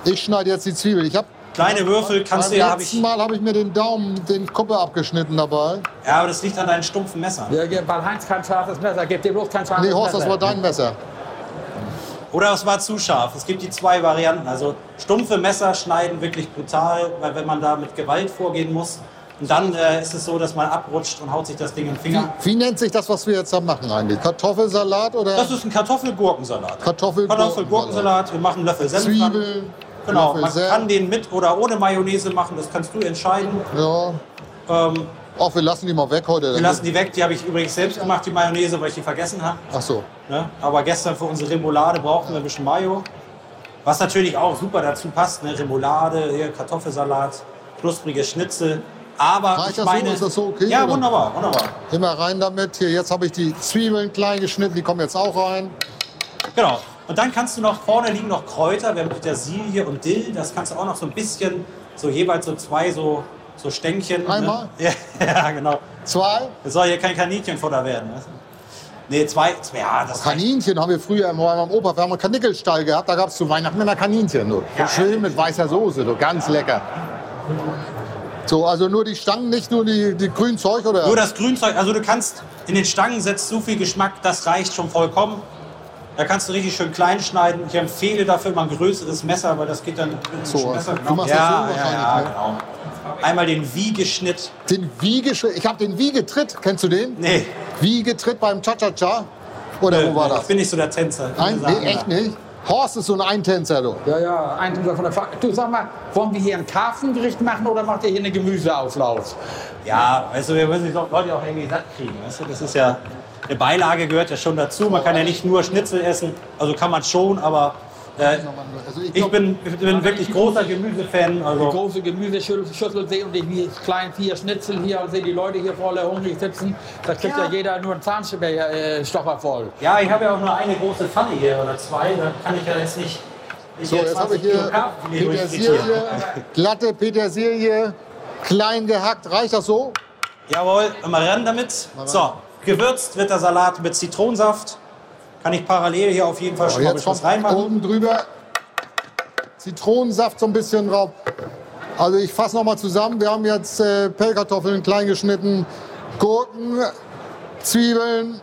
S2: Ich schneide jetzt die Zwiebel. Ich habe
S4: Kleine Würfel kannst du
S2: beim
S4: ja, habe
S2: letzten
S4: ich.
S2: Mal habe ich mir den Daumen, den Kuppe abgeschnitten dabei.
S4: Ja, aber das liegt an deinen stumpfen Messern.
S3: Ja, ja, weil Heinz kein scharfes Messer gibt, dir bloß kein scharfes
S2: Nee, Horst, das war dein Messer.
S4: Oder es war zu scharf. Es gibt die zwei Varianten. Also stumpfe Messer schneiden wirklich brutal, weil wenn man da mit Gewalt vorgehen muss. Und dann äh, ist es so, dass man abrutscht und haut sich das Ding im Finger.
S2: Wie nennt sich das, was wir jetzt da machen eigentlich? Kartoffelsalat oder
S4: Das ist ein Kartoffelgurkensalat.
S2: Kartoffel
S4: Kartoffelgurkensalat. Wir machen einen Löffel Senf dran. Genau, man kann den mit oder ohne Mayonnaise machen, das kannst du entscheiden.
S2: Ja.
S4: Ähm,
S2: Ach, wir lassen die mal weg heute.
S4: wir lassen die weg, die habe ich übrigens selbst gemacht, die Mayonnaise, weil ich die vergessen habe.
S2: Ach so.
S4: Ne? Aber gestern für unsere Remoulade brauchten wir ein bisschen Mayo. Was natürlich auch super dazu passt, ne? Remoulade, hier Kartoffelsalat, knusprige Schnitzel. Aber
S2: Reicht
S4: ich
S2: das so?
S4: meine,
S2: Ist das so okay,
S4: Ja,
S2: oder?
S4: wunderbar, wunderbar.
S2: Immer rein damit. Hier, jetzt habe ich die Zwiebeln klein geschnitten, die kommen jetzt auch rein.
S4: Genau. Und dann kannst du noch, vorne liegen noch Kräuter, wir haben Petersilie und Dill, das kannst du auch noch so ein bisschen, so jeweils so zwei so, so Stänkchen.
S2: Einmal?
S4: Ne? Ja, ja, genau.
S2: Zwei
S4: Das soll hier kein Kaninchenfutter werden. Weißt du? Nee, zwei, zwei, ja, das.
S2: Kaninchen haben wir früher bei meinem Opa, wir haben einen Kanickelstall gehabt, da gab es zu Weihnachten immer Kaninchen. So, so schön mit weißer Soße, so ganz lecker. So, also nur die Stangen, nicht nur die, die grünen Zeug oder?
S4: Nur das Grünzeug, also du kannst in den Stangen setzt so viel Geschmack, das reicht schon vollkommen. Da kannst du richtig schön klein schneiden. Ich empfehle dafür immer ein größeres Messer, weil das geht dann mit
S2: So,
S4: dem Messer.
S2: du machst
S4: ja,
S2: das so
S4: ja,
S2: wahrscheinlich,
S4: ja,
S2: ne?
S4: genau. Einmal den Wiegeschnitt.
S2: Den Wiegeschritt, ich habe den Wiegetritt, kennst du den?
S4: Nee,
S2: Wiegetritt beim Cha-Cha-Cha? Oder wo war
S4: ich
S2: das?
S4: bin nicht so der Tänzer.
S2: Ein, nee, echt nicht? Horst ist so ein Eintänzer, du.
S3: Ja, ja, ein Tüter von der Fa Du sag mal, wollen wir hier ein Karpfengericht machen oder macht ihr hier eine Gemüseauflauf?
S4: Ja, weißt du, wir müssen die Leute auch irgendwie satt kriegen. Weißt du, das ist ja, eine Beilage gehört ja schon dazu. Man kann ja nicht nur Schnitzel essen, also kann man schon, aber äh,
S2: Also ich
S4: ich
S2: glaub,
S4: bin, ich bin wirklich großer Gemüsefan.
S3: Die
S4: Also,
S3: große Gemüseschüssel sehe und ich wie klein vier Schnitzel hier und sehe die Leute hier voll hungrig sitzen. Da kriegt ja,
S4: Ja.
S3: jeder nur einen Zahnstopper äh, voll.
S4: ja, ich habe ja auch nur eine große Pfanne hier oder zwei, da kann ich ja jetzt nicht. nicht
S2: so, jetzt habe ich hier Petersilie, glatte Petersilie, klein gehackt. Reicht das so?
S4: Jawohl, immer ran damit. So, gewürzt wird der Salat mit Zitronensaft. Kann ich parallel hier auf jeden Fall schon mal was
S2: kommt
S4: reinmachen.
S2: oben drüber Zitronensaft so ein bisschen drauf. Also ich fasse noch mal zusammen. Wir haben jetzt äh, Pellkartoffeln klein geschnitten, Gurken, Zwiebeln,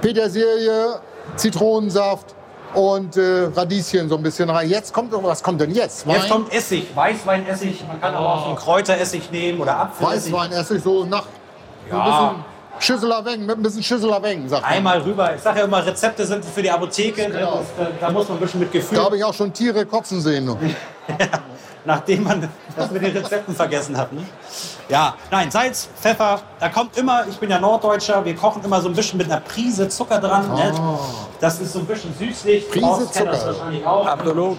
S2: Petersilie, Zitronensaft und äh, Radieschen so ein bisschen rein. Jetzt kommt was kommt denn jetzt? Wein?
S4: Jetzt kommt Essig, Weißweinessig. Man kann aber auch einen Kräuteressig nehmen oder Apfelessig.
S2: Weißweinessig so nach so ein
S4: Ja,
S2: bisschen Schüsseler Weng, mit ein bisschen Schüsseler Weng, sagt man.
S4: Einmal rüber. Ich sage ja immer, Rezepte sind für die Apotheke. ne?
S2: Genau.
S4: Äh, da muss man ein bisschen mit Gefühl.
S2: Da habe ich auch schon Tiere kotzen sehen.
S4: nachdem man das mit den Rezepten vergessen hat. Ne? Ja, nein, Salz, Pfeffer, da kommt immer, ich bin ja Norddeutscher, wir kochen immer so ein bisschen mit einer Prise Zucker dran. Ne? Das ist so ein bisschen süßlich.
S2: Oh. Prise
S4: Horst kennt das
S2: Zucker.
S4: wahrscheinlich auch.
S3: Absolut.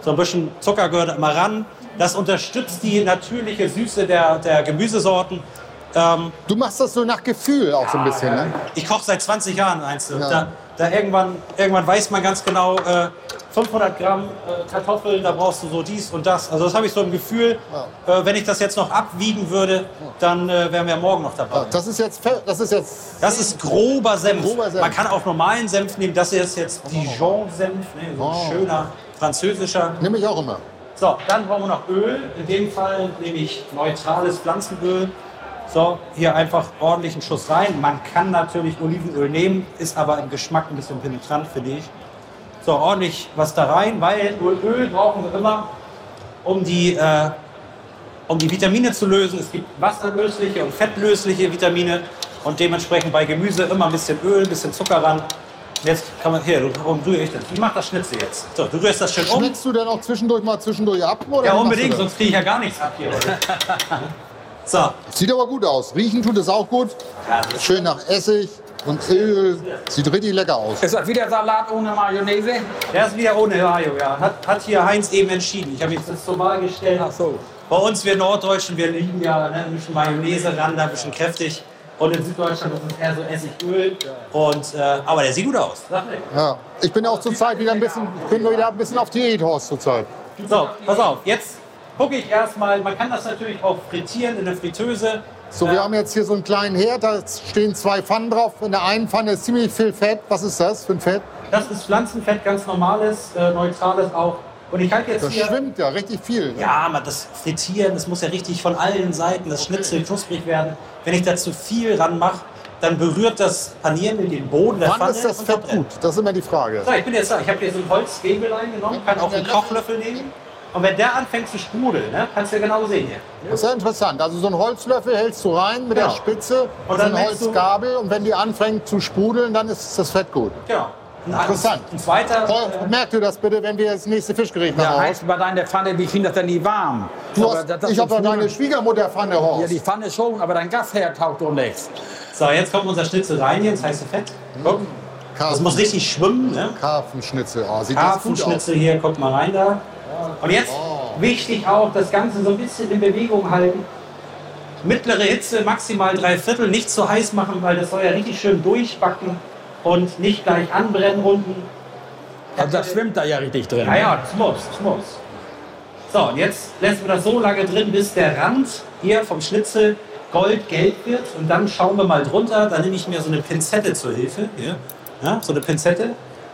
S4: So ein bisschen Zucker gehört immer ran. Das unterstützt die natürliche Süße der, der Gemüsesorten. Ähm,
S2: Du machst das so nach Gefühl auch so ein bisschen, ne?
S4: ich koche seit 20 Jahren eins.
S2: Ja.
S4: Da, da irgendwann, irgendwann weiß man ganz genau, äh, 500 Gramm äh, Kartoffeln, da brauchst du so dies und das. Also das habe ich so im Gefühl, äh, wenn ich das jetzt noch abwiegen würde, dann äh, wären wir morgen noch dabei.
S2: Das ist jetzt, das ist jetzt
S4: Das ist grober Senf.
S2: Grober Senf.
S4: Man kann auch normalen Senf nehmen. Das hier ist jetzt Dijon-Senf, ne? so ein
S2: Oh.
S4: schöner französischer.
S2: nehme ich auch immer.
S4: So, dann brauchen wir noch Öl. In dem Fall nehme ich neutrales Pflanzenöl. So, hier einfach ordentlich einen Schuss rein. Man kann natürlich Olivenöl nehmen, ist aber im Geschmack ein bisschen penetrant, finde ich. So, ordentlich was da rein, weil Öl brauchen wir immer, um die, äh, um die Vitamine zu lösen. Es gibt wasserlösliche und fettlösliche Vitamine und dementsprechend bei Gemüse immer ein bisschen Öl, ein bisschen Zucker ran. Jetzt kann man, hier, warum rühre ich das? Ich mache das Schnitzel jetzt. So, du rührst das schön um.
S2: Schmeckst du denn auch zwischendurch mal zwischendurch ab? Oder
S4: Ja, unbedingt, sonst kriege ich ja gar nichts ab hier. Oder? so,
S2: Sieht aber gut aus. Riechen tut es auch gut. Schön nach Essig und Öl. Sieht richtig lecker aus.
S3: Ist das wieder Salat ohne Mayonnaise?
S4: der ist wieder ohne Mayo, ja. Hat, hat hier Heinz eben entschieden. Ich habe jetzt das zur Wahl gestellt.
S3: Ach so.
S4: Bei uns, wir Norddeutschen, wir lieben ja ne, ein bisschen Mayonnaise ran, da ein bisschen kräftig. Und in Süddeutschland ist es eher so Essigöl. Und, äh, aber der sieht gut aus.
S2: Ja. Ich bin auch zurzeit wieder ein bisschen, bin wieder ein bisschen auf Diät, Horst, zurzeit.
S4: So, pass auf. Jetzt gucke ich erstmal. Man kann das natürlich auch frittieren in der Fritteuse.
S2: So, wir haben jetzt hier so einen kleinen Herd, da stehen zwei Pfannen drauf. In der einen Pfanne ist ziemlich viel Fett. Was ist das für ein Fett?
S4: Das ist Pflanzenfett, ganz normales, äh, neutrales auch. Und ich halte jetzt
S2: Das
S4: hier.
S2: schwimmt ja richtig viel. ne?
S4: Ja, aber das Frittieren, das muss ja richtig von allen Seiten, das Schnitzel knusprig werden. Wenn ich da zu viel ranmache, dann berührt das Panieren in den Boden der
S2: Wann
S4: Pfanne
S2: ist das
S4: und
S2: Fett
S4: verbrennt.
S2: gut? Das ist immer die Frage.
S4: So, ich bin jetzt da. Ich habe hier so ein Holzgabelein genommen, kann auch einen Kochlöffel nehmen. Und wenn der anfängt zu sprudeln, ne, kannst du ja genau sehen hier.
S2: Das ist ja interessant. Also so einen Holzlöffel hältst du rein mit der
S4: Genau.
S2: Spitze
S4: Und dann
S2: so eine Holzgabel. Und wenn die anfängt zu sprudeln, dann ist das Fett gut.
S4: Genau.
S2: Interessant.
S4: Ein zweiter. Äh,
S2: merk du das bitte, wenn wir das nächste Fischgericht
S3: Ja,
S2: machen?
S3: heißt bei deiner Pfanne, wie kriegen das denn nie warm?
S2: Hast,
S3: das- das
S2: ich habe doch deine Schwiegermutter Pfanne,
S3: Ja,
S2: Horst.
S3: die Pfanne schon, aber dein Gasherd taugt doch nichts.
S4: so, jetzt kommt unser Schnitzel rein hier, das heiße Fett. Guck. Das muss richtig schwimmen. Ne?
S2: Karpfenschnitzel. Oh, sieht das gut aus.
S4: Karpfenschnitzel hier, guck mal rein da. Und jetzt wichtig auch, das Ganze so ein bisschen in Bewegung halten. Mittlere Hitze, maximal drei Viertel, nicht zu heiß machen, weil das soll ja richtig schön durchbacken und nicht gleich anbrennen unten.
S3: Also das schwimmt da ja richtig drin.
S4: Ja, ja, das muss. So, und jetzt lassen wir das so lange drin, bis der Rand hier vom Schnitzel goldgelb wird. Und dann schauen wir mal drunter. Dann nehme ich mir so eine Pinzette zur Hilfe. Hier. Ja, so eine Pinzette.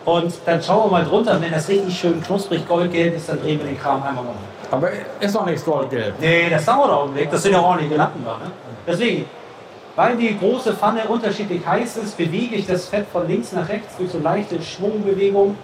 S4: Und dann schauen wir mal drunter. Wenn das richtig schön knusprig goldgelb ist, dann drehen wir den Kram einmal um.
S3: Aber ist doch nichts goldgelb.
S4: Nee, das dauert auch einen Weg. Das sind ja ordentliche Lappen da. Ne? Deswegen, weil die große Pfanne unterschiedlich heiß ist, bewege ich das Fett von links nach rechts durch so leichte Schwungbewegung.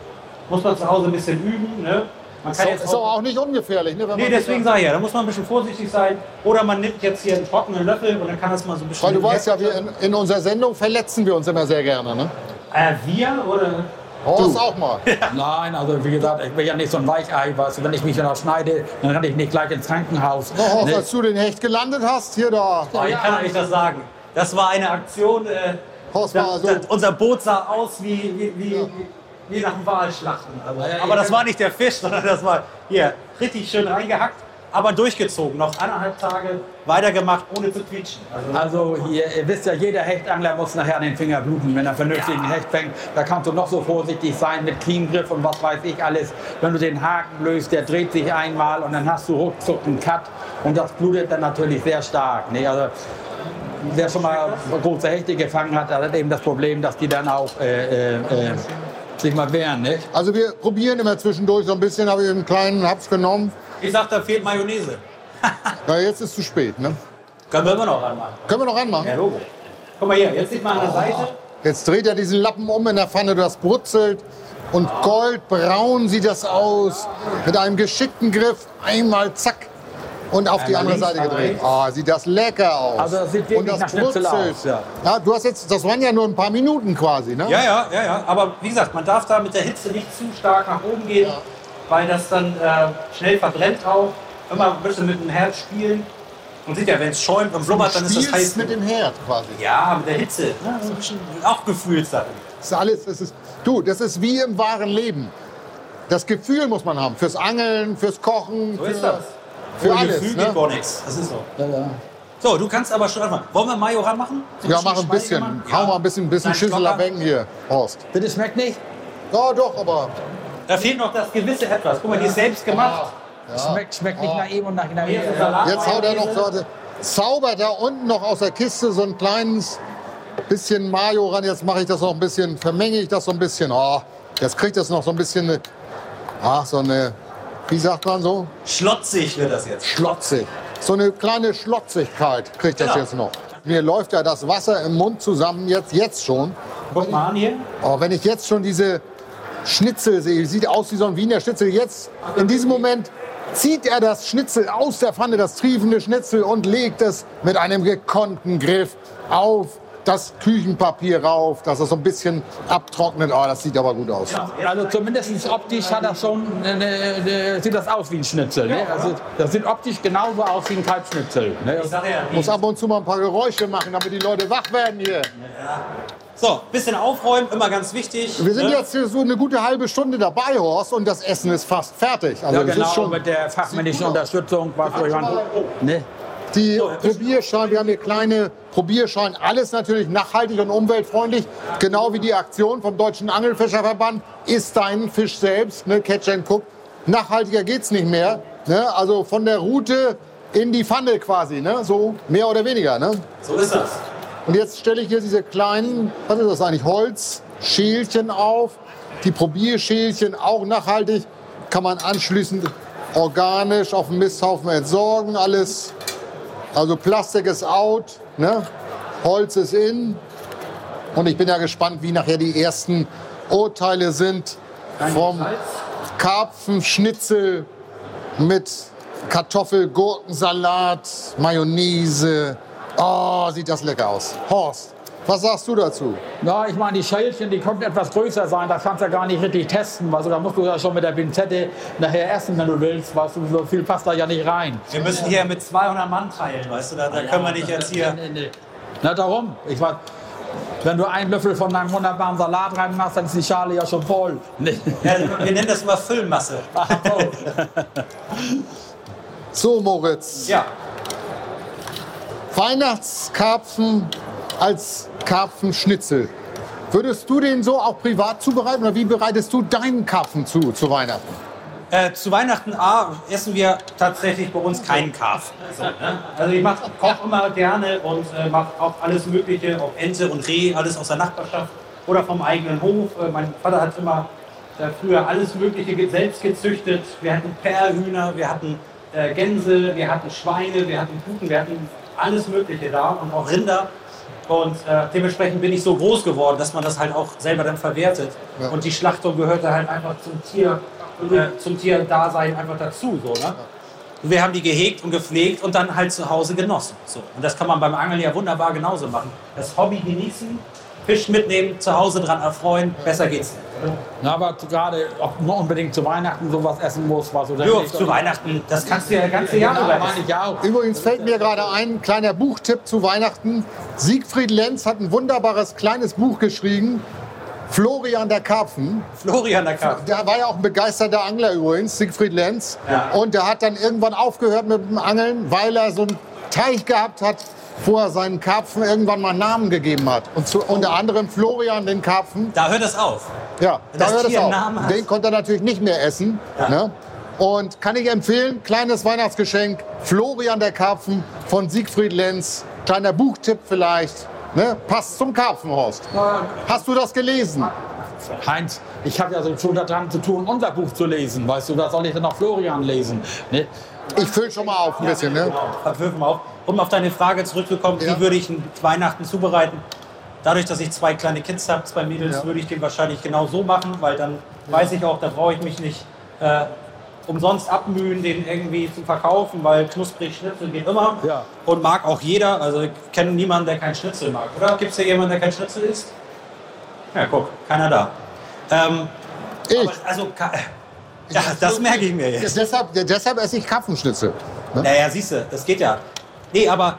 S4: Muss man zu Hause ein bisschen üben. Ne? Man kann
S2: So,
S4: jetzt
S2: ist
S4: auch
S2: aber auch nicht ungefährlich. Ne,
S4: Nee, deswegen sage ich ja, da muss man ein bisschen vorsichtig sein. Oder man nimmt jetzt hier einen trockenen Löffel und dann kann das mal so ein bisschen.
S2: Weil du weißt ja, wir in, in unserer Sendung verletzen wir uns immer sehr gerne. Ne?
S4: Äh, wir oder.
S2: Horst auch mal.
S3: Nein, also wie gesagt, ich bin ja nicht so ein Weichei, weißt du, wenn ich mich dann auch schneide, dann renne ich nicht gleich ins Krankenhaus.
S2: So, Horst,
S3: Ne?
S2: als du den Hecht gelandet hast, hier da.
S4: Oh, ich kann euch das sagen. Das war eine Aktion. Äh,
S2: Horst war so.
S4: da, unser Boot sah aus wie, wie, wie, wie, wie nach dem Walschlachten. Also,
S3: Ja, ja,
S4: aber das
S3: ja.
S4: war nicht der Fisch, sondern das war hier richtig schön reingehackt, aber durchgezogen. Noch anderthalb Tage weitergemacht, ohne zu quietschen. Also,
S3: Also hier, ihr wisst ja, jeder Hechtangler muss nachher an den Finger bluten, wenn er vernünftigen Hecht fängt. Da kannst du noch so vorsichtig sein mit Kiengriff und was weiß ich alles. Wenn du den Haken löst, der dreht sich einmal und dann hast du ruckzuck einen Cut und das blutet dann natürlich sehr stark. Ne? Also, wer schon mal große Hechte gefangen hat, hat eben das Problem, dass die dann auch äh, äh, äh, sich mal wehren. Ne?
S2: Also wir probieren immer zwischendurch so ein bisschen, habe ich einen kleinen Haps genommen.
S4: Ich sag, da fehlt Mayonnaise.
S2: Ja, jetzt ist zu spät. Ne?
S4: Können wir immer noch ranmachen.
S2: Können wir noch ranmachen?
S4: Ja, logisch. Guck mal hier, jetzt sieht man an der Seite.
S2: Jetzt dreht er diesen Lappen um in der Pfanne, das brutzelt. Und goldbraun sieht das aus. Mit einem geschickten Griff. Einmal zack. Und auf die andere Seite gedreht. Ah, sieht das lecker aus.
S3: Also das sieht wirklich
S2: Und das
S3: nach Schnitzel
S2: brutzelt.
S3: aus, ja.
S2: Ja, du hast jetzt, das waren ja nur ein paar Minuten quasi, ne?
S4: Ja, ja, ja, ja. Aber wie gesagt, man darf da mit der Hitze nicht zu stark nach oben gehen, weil das dann äh, schnell verbrennt auch. Immer ein bisschen mit dem Herd spielen. Man sieht ja, wenn es schäumt und blubbert, dann ist das heiß.
S2: mit dem Herd quasi.
S4: Ja, mit der Hitze. Ne? Ein bisschen auch Gefühlssache.
S2: Das ist alles, das ist, du, das ist wie im wahren Leben. Das Gefühl muss man haben. Fürs Angeln, fürs Kochen,
S4: So
S2: für,
S4: ist das.
S2: für
S4: Ohne
S2: alles.
S4: Gefühl
S2: Ne?
S4: geht gar nichts. Das ist so.
S3: Ja, ja.
S4: So, du kannst aber schon anfangen. Wollen wir Majoran machen? So
S2: Ja,
S4: bisschen
S2: mach ein bisschen. Hau mal ein bisschen, bisschen
S4: Kleinen
S2: Schüssel abhängen hier, Horst.
S3: Bitte schmeckt nicht?
S2: Ja, doch, aber
S4: Da fehlt noch das gewisse Etwas. Guck mal, die ist selbst gemacht.
S3: Schmeckt, schmeckt nicht nach ihm und nach
S4: ist Salat.
S2: jetzt haut er noch so, zaubert da unten noch aus der Kiste so ein kleines bisschen Mayo ran. Jetzt mache ich das noch ein bisschen, vermenge ich das so ein bisschen. Oh, jetzt kriegt das noch so ein bisschen, ach, so eine, wie sagt man so?
S4: Schlotzig wird das jetzt.
S2: Schlotzig. So eine kleine Schlotzigkeit kriegt das
S4: Genau.
S2: jetzt noch. Mir läuft ja das Wasser im Mund zusammen, jetzt, jetzt schon.
S4: Guck mal an hier.
S2: Oh, wenn ich jetzt schon diese Schnitzel sieht aus wie so ein Wiener Schnitzel. Jetzt, in diesem Moment, zieht er das Schnitzel aus der Pfanne, das triefende Schnitzel, und legt es mit einem gekonnten Griff auf das Küchenpapier rauf, dass es so ein bisschen abtrocknet. Oh, das sieht aber gut aus.
S3: Also zumindest optisch hat das schon, eine, eine, sieht das aus wie ein Schnitzel. Ne? Also das sieht optisch genauso aus wie ein Kalbschnitzel. Ne?
S4: Ich ja,
S2: Muss ab und zu mal ein paar Geräusche machen, damit die Leute wach werden hier.
S4: So, bisschen aufräumen, immer ganz wichtig.
S2: Wir sind
S4: ne?
S2: jetzt hier so eine gute halbe Stunde dabei, Horst, und das Essen ist fast fertig. Also
S3: Ja, genau,
S2: ist schon
S3: mit der fachmännischen Unterstützung. Ne?
S2: Die Probierschalen, wir haben hier kleine Probierschalen, alles natürlich nachhaltig und umweltfreundlich, genau wie die Aktion vom Deutschen Angelfischerverband, isst deinen Fisch selbst, ne, Catch and Cook. Nachhaltiger geht's nicht mehr, ne, also von der Route in die Pfanne quasi, ne, so mehr oder weniger, ne.
S4: So ist das.
S2: Und jetzt stelle ich hier diese kleinen, was ist das eigentlich, Holzschälchen auf. Die Probierschälchen auch nachhaltig, kann man anschließend organisch auf dem Misthaufen entsorgen, alles. Also Plastik ist out, ne? Holz ist in. Und ich bin ja gespannt, wie nachher die ersten Urteile sind vom Karpfenschnitzel mit Kartoffel, Gurkensalat, Mayonnaise. Oh, sieht das lecker aus. Horst, was sagst du dazu?
S3: Ja, ich meine, die Schälchen, die konnten etwas größer sein. Da kannst du ja gar nicht richtig testen. Also, da musst du ja schon mit der Pinzette nachher essen, wenn du willst. Weißt du, so viel passt da ja nicht rein.
S4: Wir müssen hier mit 200 Mann teilen, weißt du, da, da können wir nicht jetzt hier.
S3: Nee, nee. Na, darum. Ich weiß, wenn du einen Löffel von deinem wunderbaren Salat rein machst, dann ist die Schale ja schon voll. Nee.
S4: Ja, wir nennen das immer Füllmasse.
S2: So, Moritz.
S4: Ja,
S2: Weihnachtskarpfen als Karpfenschnitzel. Würdest du den so auch privat zubereiten oder wie bereitest du deinen Karpfen zu, zu Weihnachten?
S4: äh, zu Weihnachten A, essen wir tatsächlich bei uns keinen Karpfen. So, ne? Also ich mache koche immer gerne und äh, mache auch alles Mögliche, auch Ente und Reh, alles aus der Nachbarschaft oder vom eigenen Hof. Äh, mein Vater hat immer äh, früher alles Mögliche selbst gezüchtet. Wir hatten Perlhühner, wir hatten äh, Gänse, wir hatten Schweine, wir hatten Puten, wir hatten alles Mögliche da und auch Rinder. Und äh, dementsprechend bin ich so groß geworden, dass man das halt auch selber dann verwertet.
S2: Ja.
S4: Und die Schlachtung gehörte halt einfach zum Tier, äh, zum Tierdasein einfach dazu. So, ne? Wir haben die gehegt und gepflegt und dann halt zu Hause genossen. So. Und das kann man beim Angeln ja wunderbar genauso machen. Das Hobby genießen, Fisch mitnehmen, zu Hause dran erfreuen, besser geht's nicht.
S3: Na, aber gerade, ob man unbedingt zu Weihnachten sowas essen muss, was oder
S4: Jo,
S3: nicht.
S4: zu Weihnachten, das kannst du ja das ganze Jahr
S3: Ja,
S4: über essen.
S3: ich ja auch.
S2: Übrigens fällt mir gerade ein kleiner Buchtipp zu Weihnachten. Siegfried Lenz hat ein wunderbares kleines Buch geschrieben. Florian der Karpfen.
S4: Florian der Karpfen.
S2: Der war ja auch ein begeisterter Angler übrigens, Siegfried Lenz.
S4: Ja.
S2: Und der hat dann irgendwann aufgehört mit dem Angeln, weil er so einen Teich gehabt hat, wo er seinen Karpfen irgendwann mal einen Namen gegeben hat. Und zu, unter anderem Florian den Karpfen.
S4: Da hört es auf.
S2: Ja,
S4: Wenn
S2: da
S4: das
S2: hört es auf. Den konnte er natürlich nicht mehr essen.
S4: Ja.
S2: Ne? Und kann ich empfehlen, kleines Weihnachtsgeschenk, Florian der Karpfen von Siegfried Lenz. Kleiner Buchtipp vielleicht. Ne? Passt zum Karpfenhorst. Hast du das gelesen?
S3: Heinz, ich habe ja so schon daran zu tun, unser Buch zu lesen. Weißt du, da soll ich dann noch Florian lesen. Ne?
S2: Ich fülle schon mal auf ein bisschen. Ne?
S4: Genau, wir auf. Um auf deine Frage zurückzukommen,
S2: Ja.
S4: wie würde ich Weihnachten zubereiten? Dadurch, dass ich zwei kleine Kids habe, zwei Mädels,
S2: Ja.
S4: würde ich den wahrscheinlich genau so machen, weil dann weiß ich auch, da brauche ich mich nicht äh, umsonst abmühen, den irgendwie zu verkaufen, weil knusprig Schnitzel geht immer.
S3: Ja.
S4: Und mag auch jeder. Also ich kenne niemanden, der keinen Schnitzel mag, oder? Gibt es hier jemanden, der keinen Schnitzel isst? Ja, guck, keiner da. Ähm,
S2: Ich.
S4: aber also, ja, das merke ich mir jetzt.
S2: Deshalb, deshalb esse ich Karpfenschnitzel. Ne?
S4: Naja, siehst du, das geht ja. Nee, aber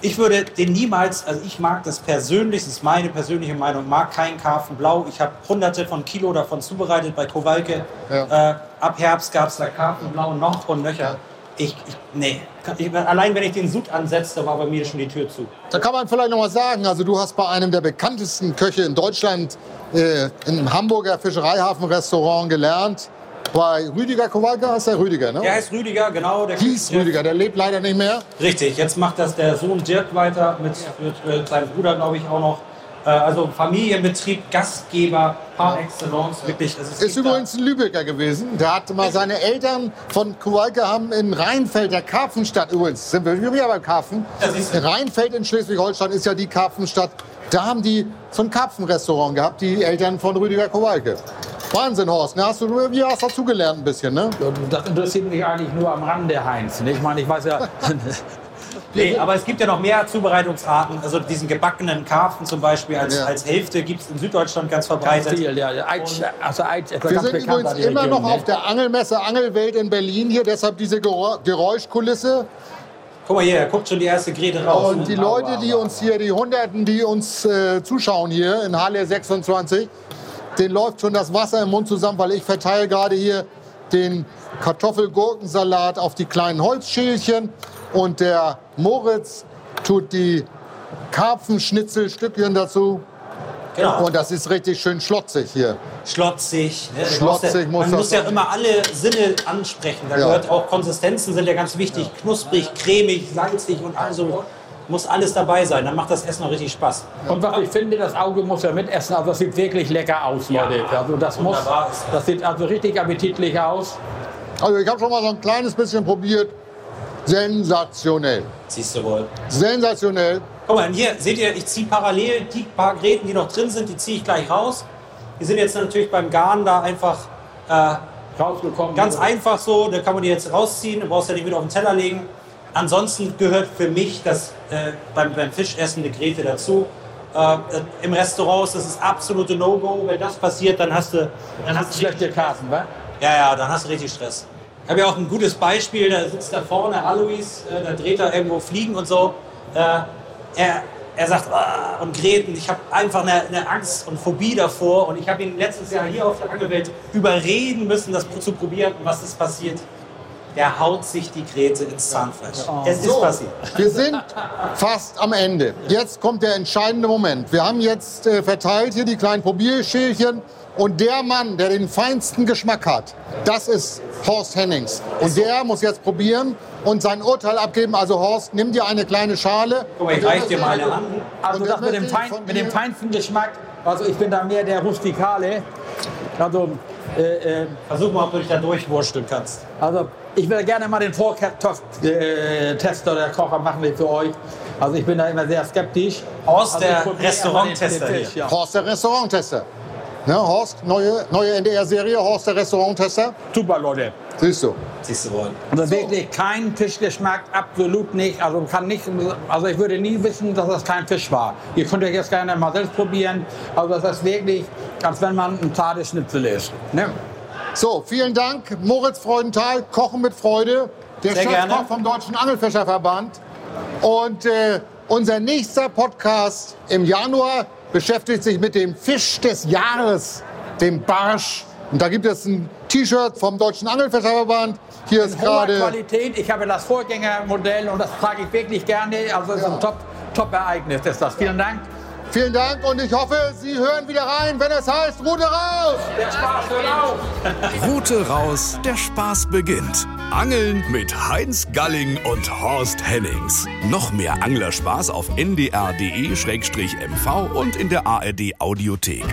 S4: ich würde den niemals, also ich mag das persönlich, das ist meine persönliche Meinung, mag keinen Karpfenblau. Ich habe hunderte von Kilo davon zubereitet bei Kowalke.
S2: Ja.
S4: Äh, ab Herbst gab es da Karpfenblau noch und nöcher. Ich, ich, nee, ich, allein wenn ich den Sud ansetze, war bei mir schon die Tür zu.
S2: Da kann man vielleicht noch mal sagen, also du hast bei einem der bekanntesten Köche in Deutschland äh, im Hamburger Fischereihafenrestaurant gelernt. Bei Rüdiger Kowalke heißt der Rüdiger, ne?
S4: Der heißt Rüdiger, genau. Der
S2: Hieß Rüdiger, der lebt leider nicht mehr.
S4: Richtig, jetzt macht das der Sohn Dirk weiter mit, mit, mit seinem Bruder, glaube ich, auch noch. Äh, Also Familienbetrieb, Gastgeber par excellence, wirklich. Es
S2: Ist
S4: da-
S2: übrigens ein Lübecker gewesen. Der hat mal seine Eltern von Kowalke haben in Rheinfeld, der Karpfenstadt übrigens, sind wir wieder beim Karpfen.
S4: Ja.
S2: Rheinfeld in Schleswig-Holstein ist ja die Karpfenstadt. Da haben die so ein Karpfenrestaurant gehabt, die Eltern von Rüdiger Kowalke. Wahnsinn, Horst. Ne? Hast du wie hast dazugelernt ein bisschen, ne?
S3: Das interessiert mich eigentlich nur am Rande, Heinz. Ich meine, ich weiß ja,
S4: Nee, aber es gibt ja noch mehr Zubereitungsarten. Also diesen gebackenen Karpfen zum Beispiel als,
S2: Ja.
S4: als Hälfte gibt es in Süddeutschland ganz
S3: ganz
S4: verbreitet.
S3: viel, ja. ja. Eitsch, also Eitsch
S2: Wir
S3: ganz
S2: sind übrigens immer
S3: Region,
S2: noch
S3: ne?
S2: auf der Angelmesse Angelwelt in Berlin hier, deshalb diese Gerä- Geräuschkulisse.
S4: Guck mal hier, da guckt schon die erste Grete raus.
S2: Und die Leute, die uns hier, die Hunderten, die uns äh, zuschauen hier in Halle 26, denen läuft schon das Wasser im Mund zusammen, weil ich verteile gerade hier den Kartoffelgurkensalat auf die kleinen Holzschälchen und der Moritz tut die Karpfenschnitzelstückchen dazu.
S4: genau.
S2: Und das ist richtig schön schlotzig hier.
S4: schlotzig. Ne?
S2: Schlotzig
S4: Man
S2: muss
S4: muss,
S2: das
S4: muss ja
S2: sein.
S4: immer alle Sinne ansprechen. Da
S2: Ja.
S4: gehört auch Konsistenzen sind ja ganz wichtig. Knusprig, cremig, salzig und also muss alles dabei sein. Dann macht das Essen noch richtig Spaß.
S3: Und was ich finde, das Auge muss ja mitessen. Also das sieht wirklich lecker aus, Leute. Also das muss,
S4: Wunderbar das.
S3: sieht also richtig appetitlich aus.
S2: Also ich habe schon mal so ein kleines bisschen probiert. Sensationell.
S4: Siehst du wohl.
S2: Sensationell.
S4: Guck mal, hier seht ihr, ich ziehe parallel die paar Gräten, die noch drin sind, die ziehe ich gleich raus. Die sind jetzt natürlich beim Garen da einfach äh,
S3: Rausgekommen.
S4: ganz einfach so. Da kann man die jetzt rausziehen, du brauchst ja nicht wieder auf den Teller legen. Ansonsten gehört für mich das äh, beim, beim Fischessen eine Grete dazu. Äh, Im Restaurant ist das das absolute No-Go. Wenn das passiert, dann hast du, dann hast du
S3: Schlechte Karten, wa?
S4: ja, ja, dann hast du richtig Stress. Ich habe ja auch ein gutes Beispiel, da sitzt da vorne Alois, äh, da dreht er irgendwo Fliegen und so. Äh, er, er sagt, ah, und Gräten, ich habe einfach eine, eine Angst und Phobie davor. Und ich habe ihn letztes Jahr hier auf der Angelwelt überreden müssen, das zu probieren. Und was ist passiert? Der haut sich die Gräte ins Zahnfleisch. Es ist
S2: So,
S4: passiert.
S2: wir sind fast am Ende. Jetzt kommt der entscheidende Moment. Wir haben jetzt äh, verteilt hier die kleinen Probierschälchen. Und der Mann, der den feinsten Geschmack hat, das ist Horst Hennings. Und der muss jetzt probieren und sein Urteil abgeben. Also Horst, nimm dir eine kleine Schale.
S4: Guck mal, ich reich dir mal eine an.
S3: Also das mit dem, fein, mit dem feinsten Geschmack, also ich bin da mehr der Rustikale. Also, äh, äh,
S4: Versuch mal, ob du dich da durchwursteln kannst.
S3: also ich würde gerne mal den Vortester der Kocher machen wir für euch. Also ich bin da immer sehr skeptisch.
S4: Horst,
S3: also
S4: der Restauranttester hier.
S3: Ja.
S2: Horst, der Restauranttester. Ne, Horst, neue, neue NDR-Serie, Horst, der Restauranttester.
S3: Super, Leute.
S2: Siehst du.
S4: Siehst du wohl.
S3: Also wirklich kein Fischgeschmack, absolut nicht. Also kann nicht, also ich würde nie wissen, dass das kein Fisch war. Ihr könnt euch jetzt gerne mal selbst probieren. Also das ist wirklich, als wenn man ein zartes Schnitzel isst. Ne?
S2: So, vielen Dank, Moritz Freudenthal, Kochen mit Freude, der Chefkoch vom Deutschen Angelfischerverband. Und äh, unser nächster Podcast im Januar beschäftigt sich mit dem Fisch des Jahres, dem Barsch. Und da gibt es ein T-Shirt vom Deutschen Angelfischerverband. Hier ist gerade
S3: Qualität. Ich habe das Vorgängermodell und das trage ich wirklich gerne. Also es ist ein Top, Top-Ereignis ist das. Vielen Dank.
S2: Vielen Dank und ich hoffe, Sie hören wieder rein, wenn es heißt, Rute raus!
S3: Der Spaß hört auf.
S1: Route raus, der Spaß beginnt. Angeln mit Heinz Galling und Horst Hennings. Noch mehr Anglerspaß auf ndr.de-mv und in der ARD Audiothek.